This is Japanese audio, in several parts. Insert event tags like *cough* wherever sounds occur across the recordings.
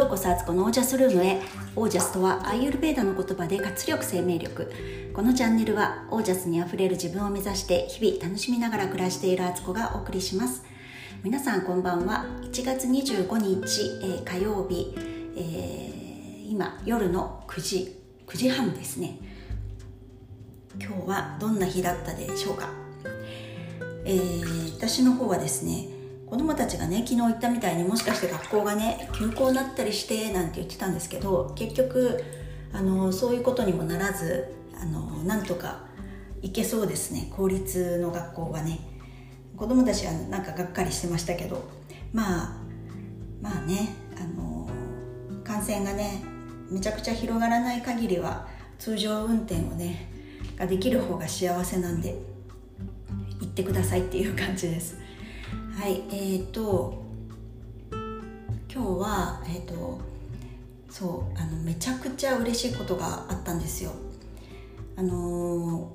ようこそアツコのオージャスルームへ。オージャスとはアイユルベーダの言葉で活力生命力。このチャンネルはオージャスにあふれる自分を目指して日々楽しみながら暮らしているアツコがお送りします。皆さんこんばんは。1月25日、えー、火曜日、えー、今夜の9時9時半ですね。今日はどんな日だったでしょうか、えー、私の方はですね子供たちがね昨日言ったみたいにもしかして学校がね休校になったりしてなんて言ってたんですけど結局あのそういうことにもならずあのなんとか行けそうですね。公立の学校はね。子供たちはなんかがっかりしてましたけど。まあまあねあの感染がねめちゃくちゃ広がらない限りは通常運転をねができる方が幸せなんで行ってくださいっていう感じです。はいえーと今日はえっ、ー、とそうあのめちゃくちゃ嬉しいことがあったんですよあの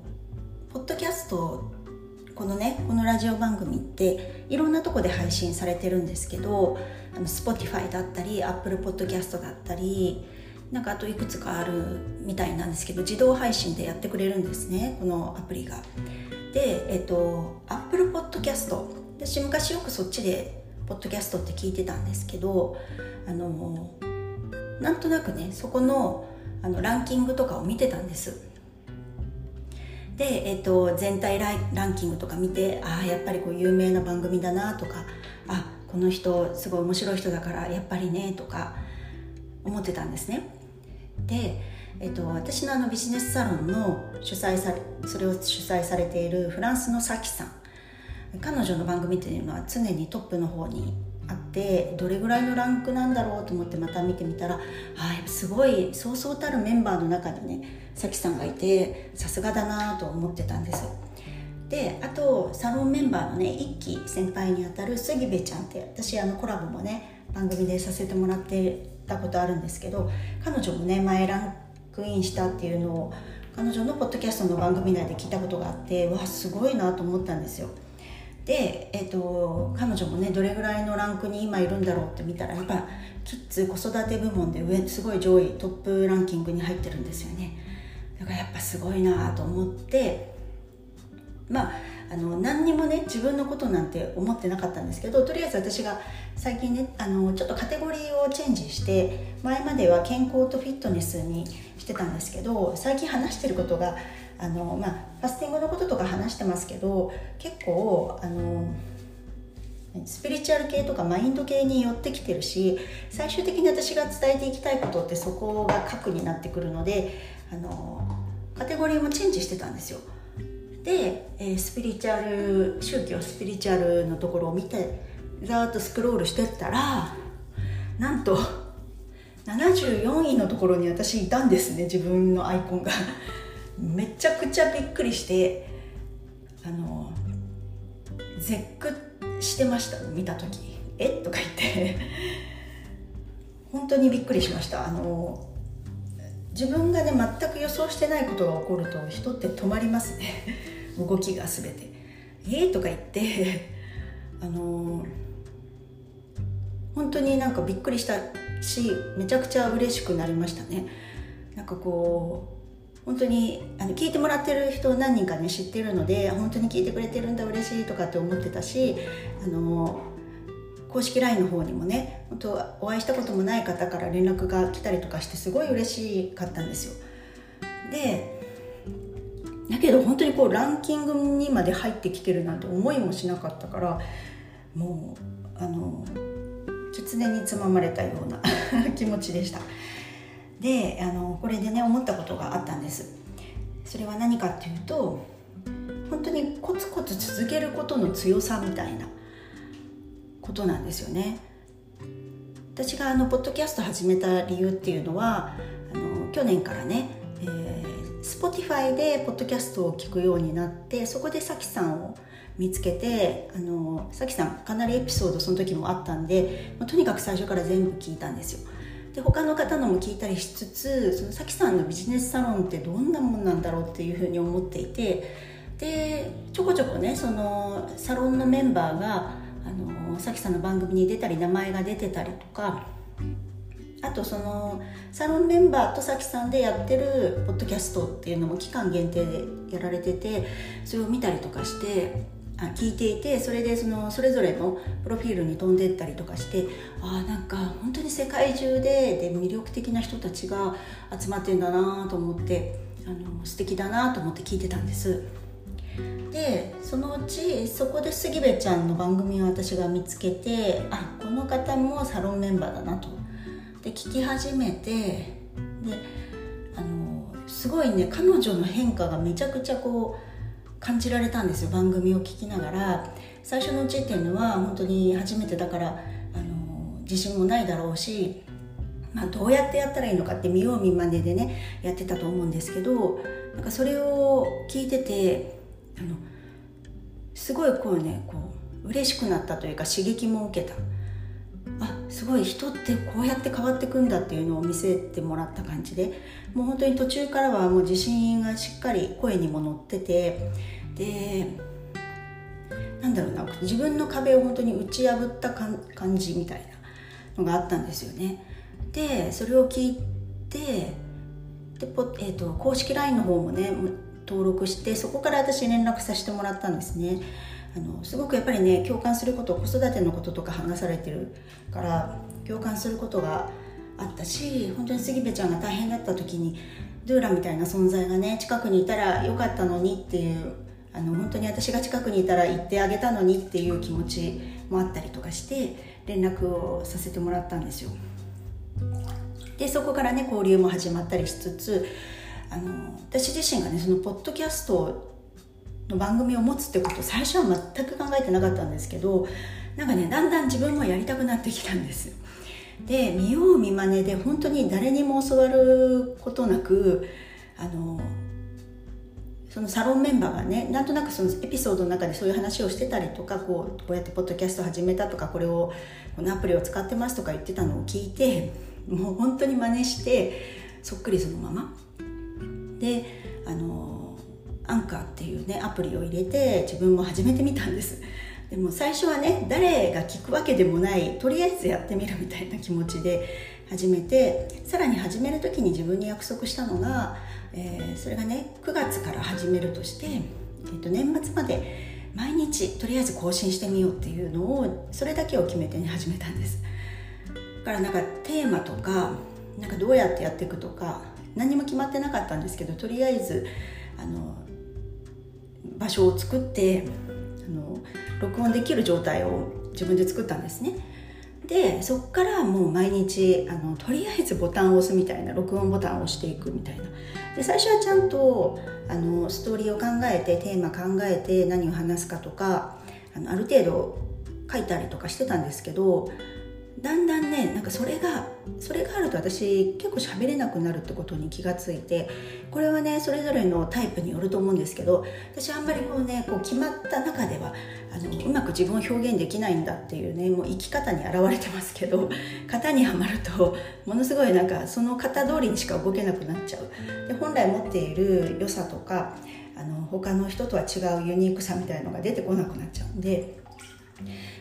ポッドキャストこのねこのラジオ番組っていろんなとこで配信されてるんですけどあの Spotify だったり Apple Podcast だったりなんかあといくつかあるみたいなんですけど自動配信でやってくれるんですねこのアプリが。で、えっと、Apple Podcast 私昔よくそっちでポッドキャストって聞いてたんですけどあのなんとなくねそこのあのランキングとかを見てたんです。で、えーと、全体ラランキングとか見てああやっぱりこう有名な番組だなとかあこの人すごい面白い人だからやっぱりねとか思ってたんですね。で、えーと、私のあのビジネスサロンの主催されそれを主催されているフランスのサキさん。彼女の番組っていうのは常にトップの方にあってどれぐらいのランクなんだろうと思ってまた見てみたらあすごいそうそうたるメンバーの中にねさきさんがいてさすがだなと思ってたんです。であとサロンメンバーのね一期先輩にあたる杉部ちゃんって私あのコラボもね番組でさせてもらってたことあるんですけど彼女もね前ランクインしたっていうのを彼女のポッドキャストの番組内で聞いたことがあってわすごいなと思ったんですよ。で、えーと、彼女もねどれぐらいのランクに今いるんだろうって見たらやっぱキッズ子育て部門で上すごい上位トップランキングに入ってるんですよね。だからやっぱすごいなと思ってまああの何にもね自分のことなんて思ってなかったんですけどとりあえず私が最近ねあのちょっとカテゴリーをチェンジして前までは健康とフィットネスにしてたんですけど最近話してることがあの、まあ、ファスティングのこととか話してますけど結構あのスピリチュアル系とかマインド系に寄ってきてるし最終的に私が伝えていきたいことってそこが核になってくるのであのカテゴリーもチェンジしてたんですよ。で、え、スピリチュアル宗教スピリチュアルのところを見てざーっとスクロールしてったらなんと74位のところに私いたんですね自分のアイコンが。めちゃくちゃびっくりしてあの絶句してました見た時「え？っ?」とか言って。本当にびっくりしました。あの自分がね全く予想してないことが起こると人って止まりますね。*laughs* 動きが全て「え？とか言って。あの本当になんかびっくりしたしめちゃくちゃ嬉しくなりましたね。なんかこう本当にあの聞いてもらってる人何人かね知ってるので本当に聞いてくれてるんだ嬉しいとかって思ってたしあの公式 LINE の方にもね本当お会いしたこともない方から連絡が来たりとかしてすごい嬉しかったんですよでだけど本当にこうランキングにまで入ってきてるなんて思いもしなかったからもうあの狐につままれたような *laughs* 気持ちでした。であのこれでね思ったことがあったんです。それは何かっていうと本当にコツコツ続けることの強さみたいなことなんですよね。私があのポッドキャスト始めた理由っていうのはあの去年からね、えー、Spotify でポッドキャストを聞くようになってそこでさきさんを見つけてあのさきさんかなりエピソードその時もあったんで、まあ、とにかく最初から全部聞いたんですよ。で他の方のも聞いたりしつつそのさきさんのビジネスサロンってどんなもんなんだろうっていうふうに思っていてでちょこちょこねそのサロンのメンバーがあのさきさんの番組に出たり名前が出てたりとかあとそのサロンメンバーとさきさんでやってるポッドキャストっていうのも期間限定でやられててそれを見たりとかしてあ聞いていてそれでそのそれぞれのプロフィールに飛んでったりとかしてああなんか本当に世界中でで魅力的な人たちが集まってんだなと思ってあの素敵だなと思って聞いてたんです。でそのうちそこで杉部ちゃんの番組を私が見つけてあこの方もサロンメンバーだなと。で聞き始めてであのすごいね彼女の変化がめちゃくちゃこう感じられたんですよ番組を聞きながら。最初のうちっていうのは本当に初めてだからあの自信もないだろうし、まあ、どうやってやったらいいのかって見よう見まねでねやってたと思うんですけどなんかそれを聞いててあのすごいこうねこう嬉しくなったというか刺激も受けた。あすごい人ってこうやって変わっていくんだっていうのを見せてもらった感じでもう本当に途中からはもう自信がしっかり声にも乗っててでなんだろうな自分の壁を本当に打ち破った感じみたいなのがあったんですよね。でそれを聞いてでポ、えーと、公式 LINE の方もね登録してそこから私連絡させてもらったんですね。あのすごくやっぱりね共感すること子育てのこととか話されてるから共感することがあったし本当に杉部ちゃんが大変だった時にドゥーラみたいな存在がね近くにいたらよかったのにっていうあの本当に私が近くにいたら行ってあげたのにっていう気持ちもあったりとかして連絡をさせてもらったんですよ。でそこからね交流も始まったりしつつあの私自身がねそのポッドキャストの番組を持つってこと最初は全く考えてなかったんですけどなんかねだんだん自分もやりたくなってきたんですで見よう見まねで本当に誰にも教わることなくあのそのサロンメンバーがねなんとなくそのエピソードの中でそういう話をしてたりとかこうこうやってポッドキャスト始めたとかこれをこのアプリを使ってますとか言ってたのを聞いてもう本当に真似してそっくりそのまま。であのアンカーっていうねアプリを入れて自分も始めてみたんです。でも最初はね誰が聞くわけでもないとりあえずやってみるみたいな気持ちで始めてさらに始める時に自分に約束したのが、えー、それがね9月から始めるとして、えー、と年末まで毎日とりあえず更新してみようっていうのをそれだけを決めて、ね、始めたんです。だからなんかテーマとかなんかどうやってやっていくとか何も決まってなかったんですけどとりあえずあの場所を作ってあの録音できる状態を自分で作ったんですね。でそこからもう毎日あのとりあえずボタンを押すみたいな録音ボタンを押していくみたいな。で最初はちゃんとあのストーリーを考えてテーマ考えて何を話すかとかあのある程度書いたりとかしてたんですけどだんだんねなんかそれがそれがあると私結構喋れなくなるってことに気がついてこれはねそれぞれのタイプによると思うんですけど私あんまりこうねこう決まった中ではあのうまく自分を表現できないんだっていうねもう生き方に表れてますけど型にはまるとものすごいなんかその型通りにしか動けなくなっちゃう。で本来持っている良さとかあの他の人とは違うユニークさみたいのが出てこなくなっちゃうんで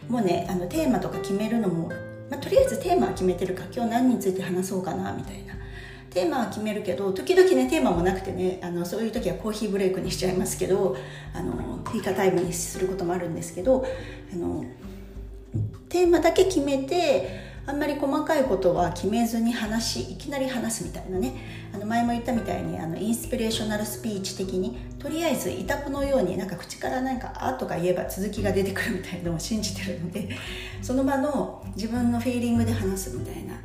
もうねあのテーマとか決めるのもまあ、とりあえずテーマは決めてるか今日何について話そうかなみたいな。テーマは決めるけど時々ねテーマもなくてねあのそういう時はコーヒーブレイクにしちゃいますけどあのフィーカタイムにすることもあるんですけどあのテーマだけ決めてあんまり細かいことは決めずに話いきなり話すみたいなね。あの前も言ったみたいにあのインスピレーショナルスピーチ的にとりあえずイタコのようになんか口からなんか「あ」とか言えば続きが出てくるみたいなのを信じてるので *laughs* その場の自分のフィーリングで話すみたいな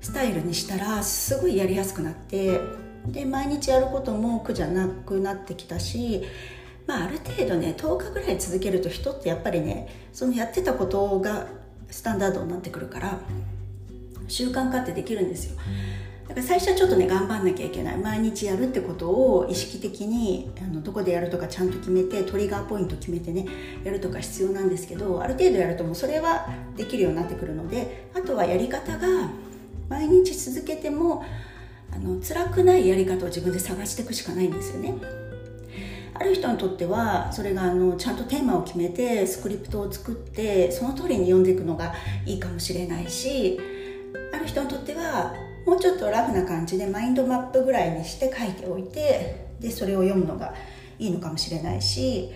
スタイルにしたらすごいやりやすくなってで毎日やることも苦じゃなくなってきたしまあ、ある程度ね10日ぐらい続けると人ってやっぱりねそのやってたことがスタンダードになってくるから習慣化ってできるんですよ。だから最初はちょっとね頑張んなきゃいけない。毎日やるってことを意識的にあのどこでやるとかちゃんと決めてトリガーポイント決めてねやるとか必要なんですけどある程度やるともうそれはできるようになってくるのであとはやり方が毎日続けてもあの辛くないやり方を自分で探していくしかないんですよね。ある人にとってはそれがあのちゃんとテーマを決めてスクリプトを作ってその通りに読んでいくのがいいかもしれないしある人にとってはもうちょっとラフな感じでマインドマップぐらいにして書いておいてでそれを読むのがいいのかもしれないし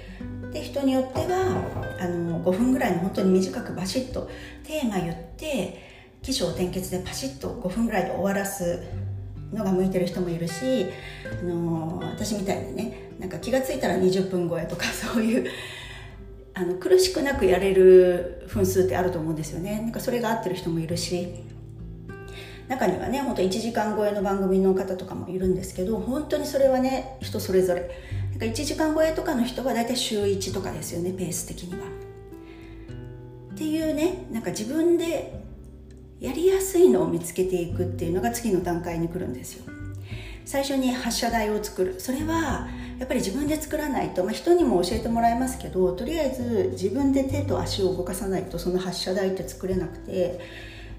で人によってはあの5分ぐらいの本当に短くバシッとテーマ言って起承転結でパシッと5分ぐらいで終わらすのが向いてる人もいるし、あの私みたいにねなんか気が付いたら20分超えとか *laughs* そういうあの苦しくなくやれる分数ってあると思うんですよね。なんかそれが合ってる人もいるし。中にはねほんと1時間超えの番組の方とかもいるんですけど本当にそれはね人それぞれ。なんか1時間超えとかの人は大体週1とかですよねペース的には。っていうねなんか自分でやりやすいのを見つけていくっていうのが次の段階に来るんですよ。最初に発射台を作る。それはやっぱり自分で作らないと、まあ、人にも教えてもらえますけどとりあえず自分で手と足を動かさないとその発射台って作れなくて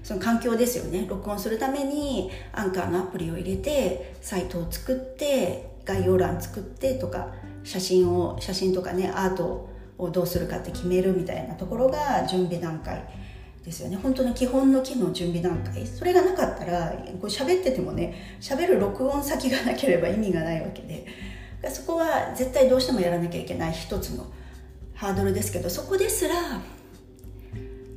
その環境ですよね。録音するためにアンカーのアプリを入れてサイトを作って概要欄作ってとか写真を写真とかねアートをどうするかって決めるみたいなところが準備段階。ですよね。本当に基本の機能準備段階。それがなかったらこう喋っててもね喋る録音先がなければ意味がないわけで。そこは絶対どうしてもやらなきゃいけない一つのハードルですけどそこですら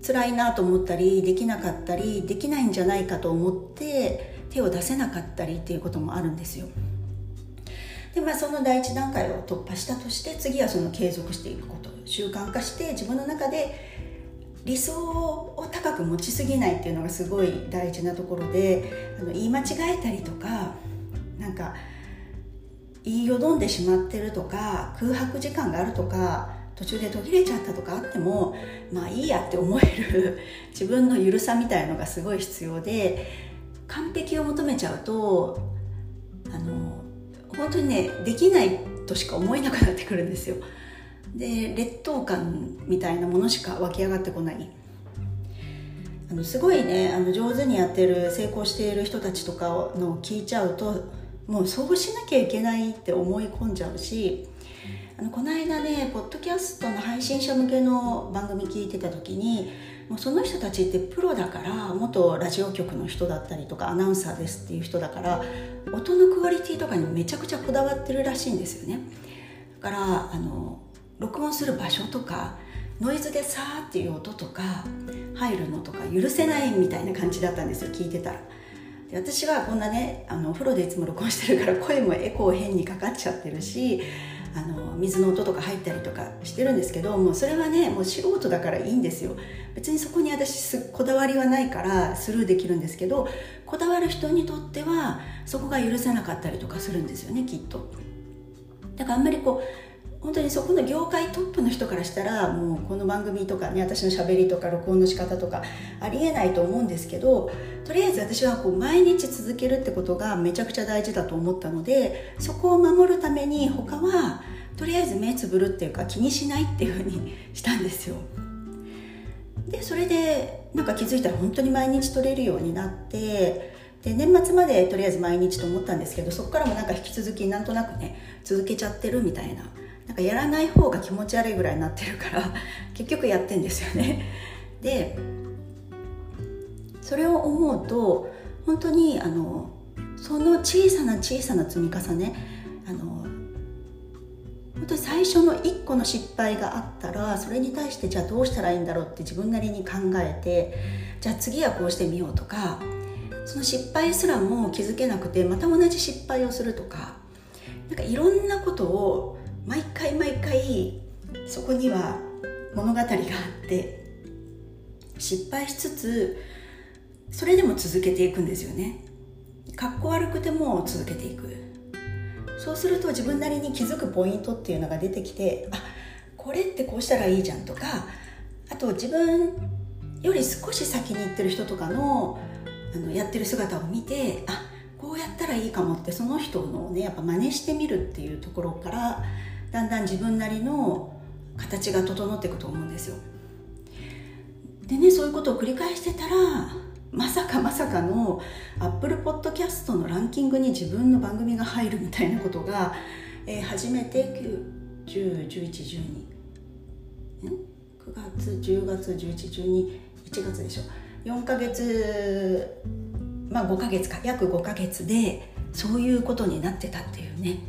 辛いなと思ったりできなかったりできないんじゃないかと思って手を出せなかったりっていうこともあるんですよ。でまあその第一段階を突破したとして次はその継続していくこと。習慣化して自分の中で理想を高く持ちすぎないっていうのがすごい大事なところであの言い間違えたりとかなんか言いよどんでしまってるとか空白時間があるとか途中で途切れちゃったとかあってもまあいいやって思える自分の緩さみたいのがすごい必要で完璧を求めちゃうとあの本当にねできないとしか思えなくなってくるんですよ。で劣等感みたいなものしか湧き上がってこない。あのすごいねあの上手にやってる成功している人たちとかのを聞いちゃうともうそうしなきゃいけないって思い込んじゃうしあのこの間ねポッドキャストの配信者向けの番組聞いてた時にもうその人たちってプロだから元ラジオ局の人だったりとかアナウンサーですっていう人だから音のクオリティとかにめちゃくちゃこだわってるらしいんですよね。だからあの録音する場所とかノイズでさーっていう音とか入るのとか許せないみたいな感じだったんですよ聞いてたら。で私はこんなねあのお風呂でいつも録音してるから声もエコー変にかかっちゃってるしあの水の音とか入ったりとかしてるんですけどもうそれはねもう素人だからいいんですよ。別にそこに私こだわりはないからスルーできるんですけどこだわる人にとってはそこが許せなかったりとかするんですよねきっと。だからあんまりこう本当にそこの業界トップの人からしたらもうこの番組とかね私のしゃべりとか録音の仕方とかありえないと思うんですけどとりあえず私はこう毎日続けるってことがめちゃくちゃ大事だと思ったのでそこを守るために他はとりあえず目つぶるっていうか気にしないっていうふうにしたんですよ。でそれでなんか気づいたら本当に毎日撮れるようになってで年末までとりあえず毎日と思ったんですけどそこからもなんか引き続きなんとなくね続けちゃってるみたいなかやらない方が気持ち悪いぐらいになってるから *laughs* 結局やってんですよね。でそれを思うと本当にあのその小さな小さな積み重ねあの本当に最初の1個の失敗があったらそれに対してじゃあどうしたらいいんだろうって自分なりに考えてじゃあ次はこうしてみようとかその失敗すらも気づけなくてまた同じ失敗をするとかなんかいろんなことを毎回毎回そこには物語があって失敗しつつそれでも続けていくんですよね。かっこ悪くても続けていく。そうすると自分なりに気づくポイントっていうのが出てきてあこれってこうしたらいいじゃんとかあと自分より少し先に行ってる人とかのあのやってる姿を見てあこうやったらいいかもってその人のねやっぱ真似してみるっていうところからだんだん自分なりの形が整っていくと思うんですよ。でねそういうことを繰り返してたらまさかまさかの Apple Podcast のランキングに自分の番組が入るみたいなことが、えー、初めて9101112 9月10月1112 1月でしょ。4ヶ月まあ5ヶ月か約5ヶ月でそういうことになってたっていうね。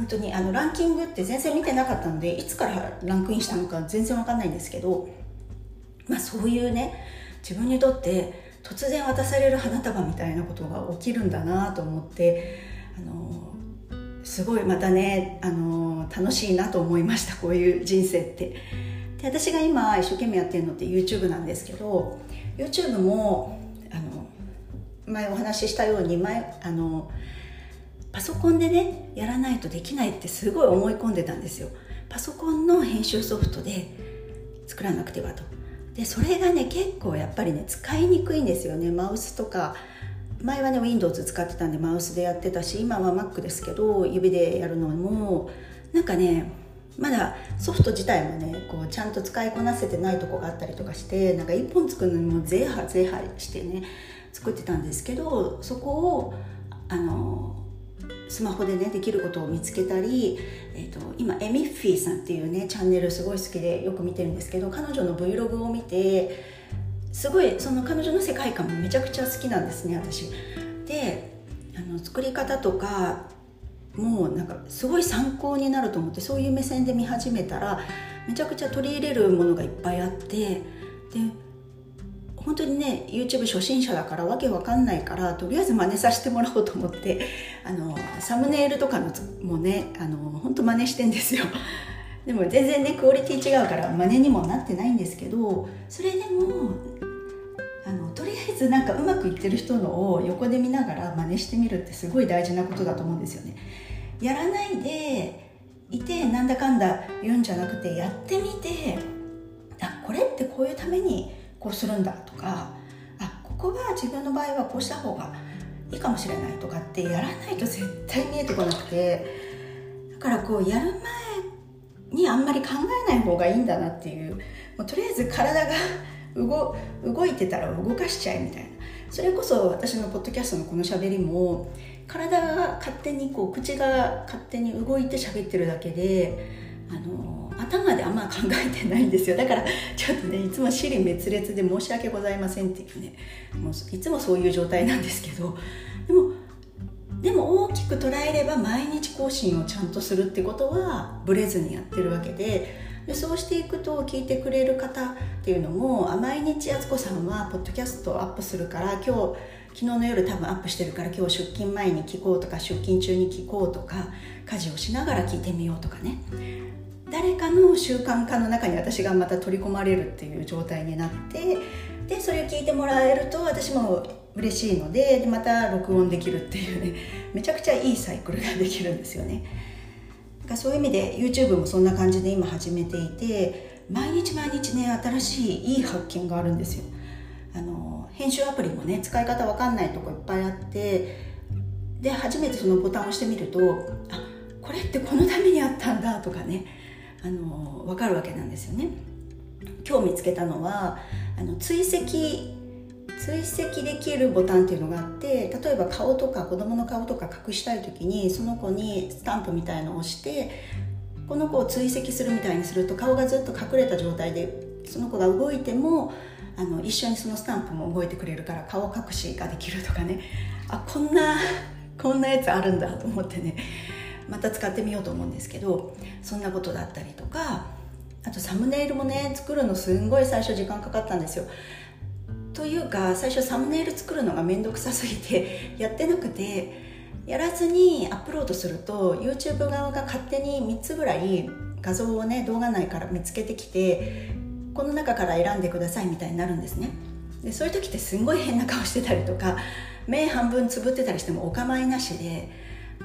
本当にあのランキングって全然見てなかったのでいつからランクインしたのか全然わかんないんですけどまあそういうね自分にとって突然渡される花束みたいなことが起きるんだなと思ってあのすごいまたねあの楽しいなと思いましたこういう人生って。で私が今一生懸命やってるのって YouTube なんですけど YouTube もあの前お話ししたように前あのパソコンでねやらないとできないってすごい思い込んでたんですよ。パソコンの編集ソフトで作らなくてはと。でそれがね結構やっぱりね使いにくいんですよね。マウスとか前はね Windows 使ってたんでマウスでやってたし今は Mac ですけど指でやるのもなんかねまだソフト自体もねこうちゃんと使いこなせてないとこがあったりとかしてなんか1本作るのにもゼーハゼーハしてね作ってたんですけどそこをあのスマホでねできることを見つけたり、えーと、今エミッフィーさんっていうねチャンネルすごい好きでよく見てるんですけど彼女の Vlog を見てすごいその彼女の世界観もめちゃくちゃ好きなんですね私。であの作り方とかもうなんかすごい参考になると思ってそういう目線で見始めたらめちゃくちゃ取り入れるものがいっぱいあってで本当にね YouTube 初心者だからわけわかんないからとりあえず真似させてもらおうと思ってあのサムネイルとかのもねあの本当真似してんですよ。*laughs* でも全然ねクオリティ違うから真似にもなってないんですけどそれでもあのとりあえずなんかうまくいってる人のを横で見ながら真似してみるってすごい大事なことだと思うんですよね。やらないでいてなんだかんだ言うんじゃなくてやってみてあこれってこういうためにこうするんだとかあここは自分の場合はこうした方がいいかもしれないとかってやらないと絶対見えてこなくてだからこうやる前にあんまり考えない方がいいんだなっていうもうとりあえず体が動動いてたら動かしちゃえみたいな。それこそ私のポッドキャストのこのしゃべりも体が勝手にこう口が勝手に動いて喋ってるだけであの頭であんま考えてないんですよ。だからちょっとねいつも尻滅裂で申し訳ございませんっていうね。もういつもそういう状態なんですけど。でもでも大きく捉えれば毎日更新をちゃんとするってことはブレずにやってるわけで。でそうしていくと聞いてくれる方っていうのも毎日敦子さんはポッドキャストをアップするから今日昨日の夜多分アップしてるから今日出勤前に聞こうとか出勤中に聞こうとか家事をしながら聞いてみようとかね。誰かの習慣化の中に私がまた取り込まれるっていう状態になってでそれを聞いてもらえると私も嬉しいのででまた録音できるっていうね *laughs* めちゃくちゃいいサイクルができるんですよね。だそういう意味で YouTube もそんな感じで今始めていて毎日毎日ね新しいいい発見があるんですよ。あの編集アプリもね使い方わかんないとこいっぱいあってで初めてそのボタンを押してみるとあこれってこのためにあったんだとかね。あの分かるわけなんですよね。今日見つけたのはあの追跡追跡できるボタンっていうのがあって例えば顔とか子供の顔とか隠したい時にその子にスタンプみたいのを押してこの子を追跡するみたいにすると顔がずっと隠れた状態でその子が動いてもあの一緒にそのスタンプも動いてくれるから顔隠しができるとかね。あこんなこんなやつあるんだと思ってね。また使ってみようと思うんですけどそんなことだったりとかあとサムネイルもね作るのすんごい最初時間かかったんですよ。というか最初サムネイル作るのが面倒くさすぎてやってなくてやらずにアップロードすると YouTube 側が勝手に3つぐらい画像をね動画内から見つけてきてこの中から選んでくださいみたいになるんですね。でそういう時ってすんごい変な顔してたりとか目半分つぶってたりしてもお構いなしで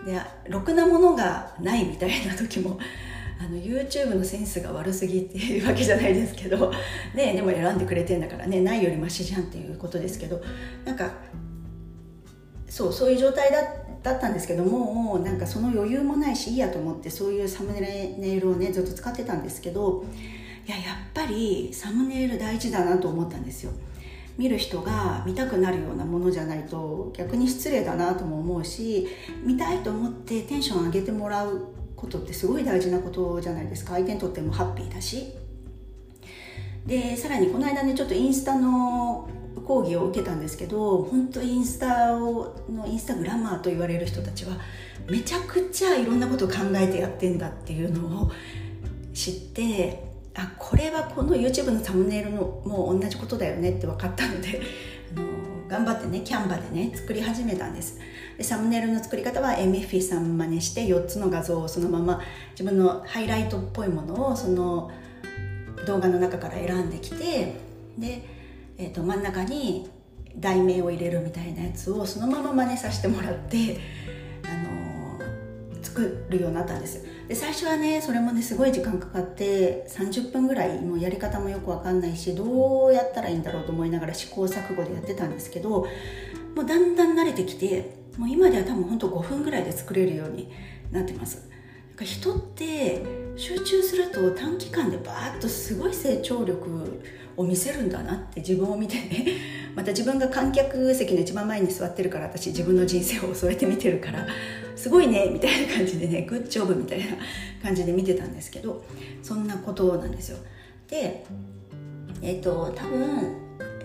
でろくなものがないみたいな時も *laughs* あの YouTube のセンスが悪すぎっていうわけじゃないですけど、ね、でも選んでくれてんだからねないよりマシじゃんっていうことですけどなんかそうそういう状態だだったんですけどもなんかその余裕もないしいいやと思ってそういうサムネイルをねずっと使ってたんですけどいややっぱりサムネイル大事だなと思ったんですよ。見る人が見たくなるようなものじゃないと逆に失礼だなとも思うし見たいと思ってテンション上げてもらうことってすごい大事なことじゃないですか。相手にとってもハッピーだし。でさらにこの間ねちょっとインスタの講義を受けたんですけど本当インスタをのインスタグラマーと言われる人たちはめちゃくちゃいろんなことを考えてやってんだっていうのを知ってあこれはこの YouTube のサムネイルのもう同じことだよねって分かったので *laughs* あの頑張ってねキャンバでね作り始めたんです。でサムネイルの作り方はエミフィさん真似して4つの画像をそのまま自分のハイライトっぽいものをその動画の中から選んできてで、えー、と真ん中に題名を入れるみたいなやつをそのまま真似させてもらって作るようになったんですで最初はねそれもねすごい時間かかって30分ぐらいもうやり方もよく分かんないしどうやったらいいんだろうと思いながら試行錯誤でやってたんですけどもうだんだん慣れてきてもう今では多分ほんと5分ぐらいで作れるようになってます。か人って集中すると短期間でバーッとすごい成長力を見せるんだなって自分を見てね *laughs* また自分が観客席の一番前に座ってるから私自分の人生をそうやって見てるからすごいねみたいな感じでねグッジョブみたいな感じで見てたんですけどそんなことなんですよ。でえっ、ー、と多分、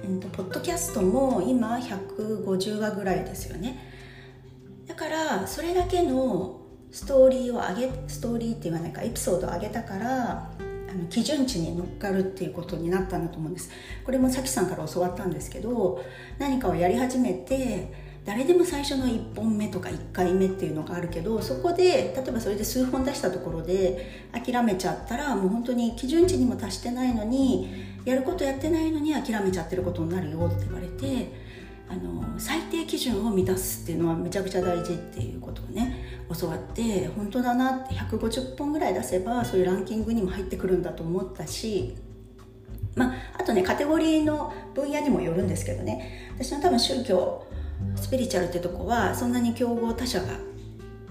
えーと、ポッドキャストも今150話ぐらいですよね。だからそれだけのストーリーを上げストーリーって言わないかエピソードを上げたからあの基準値に乗っかるっていうことになったんだと思うんです。これもさきさんから教わったんですけど何かをやり始めて誰でも最初の1本目とか1回目っていうのがあるけどそこで例えばそれで数本出したところで諦めちゃったらもう本当に基準値にも達してないのにやることやってないのに諦めちゃってることになるよって言われてあの最低基準を満たすっていうのはめちゃくちゃ大事っていうことをね教わって本当だなって150本ぐらい出せばそういうランキングにも入ってくるんだと思ったしまあ、あとねカテゴリーの分野にもよるんですけどね。私の多分宗教スピリチュアルってとこはそんなに競合他社が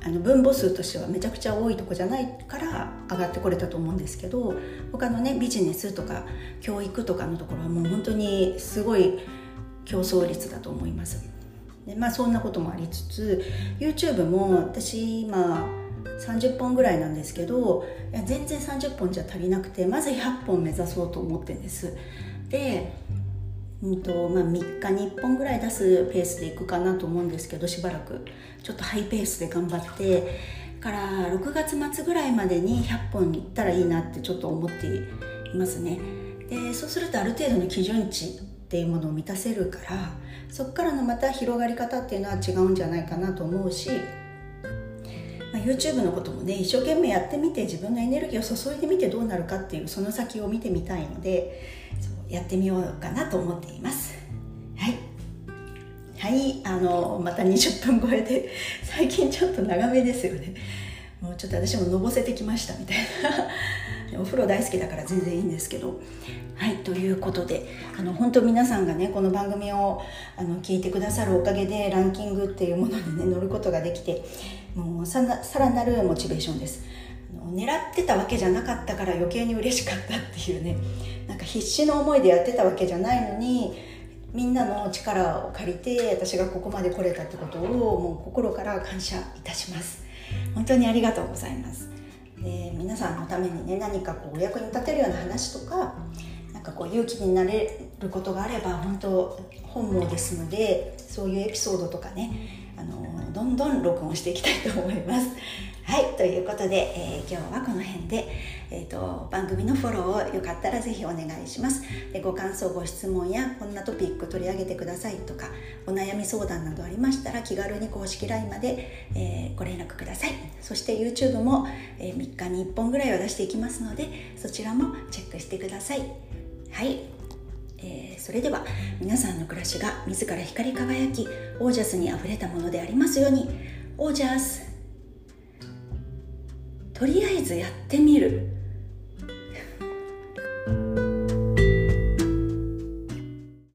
あの分母数としてはめちゃくちゃ多いとこじゃないから上がってこれたと思うんですけど他のねビジネスとか教育とかのところはもう本当にすごい競争率だと思います。でまあそんなこともありつつ YouTube も私今30本ぐらいなんですけどいや全然30本じゃ足りなくてまず100本目指そうと思ってんですで、うんとまあ、3日に1本ぐらい出すペースでいくかなと思うんですけどしばらく。ちょっとハイペースで頑張ってから6月末ぐらいまでに100本いったらいいなってちょっと思っていますね。でそうするとある程度の基準値っていうものを満たせるからそこからのまた広がり方っていうのは違うんじゃないかなと思うし、まあ、YouTube のこともね一生懸命やってみて自分のエネルギーを注いでみてどうなるかっていうその先を見てみたいのでやってみようかなと思っています。はい。はい。あのまた20分超えで *laughs* 最近ちょっと長めですよね。もうちょっと私ものぼせてきましたみたいな。*laughs* お風呂大好きだから全然いいんですけど。はい。ということであの本当皆さんがねこの番組をあの聞いてくださるおかげでランキングっていうものにね乗ることができてもうさらなるモチベーションです狙ってたわけじゃなかったから余計に嬉しかったっていうね。なんか必死の思いでやってたわけじゃないのにみんなの力を借りて私がここまで来れたってことをもう心から感謝いたします。本当にありがとうございます。で皆さんのためにね何かこうお役に立てるような話とかなんかこう勇気になれることがあれば本当本望ですのでそういうエピソードとかねあのどんどん録音していきたいと思います。*laughs* はいということで、えー、今日はこの辺で、えーと、番組のフォローをよかったらぜひお願いします。でご感想ご質問やこんなトピック取り上げてくださいとかお悩み相談などありましたら気軽に公式 LINE まで、えー、ご連絡ください。そして YouTube も、えー、3日に1本ぐらいは出していきますのでそちらもチェックしてください。はい、えー、それでは皆さんの暮らしが自ら光り輝きオージャスにあふれたものでありますように。オージャス。とりあえずやってみる。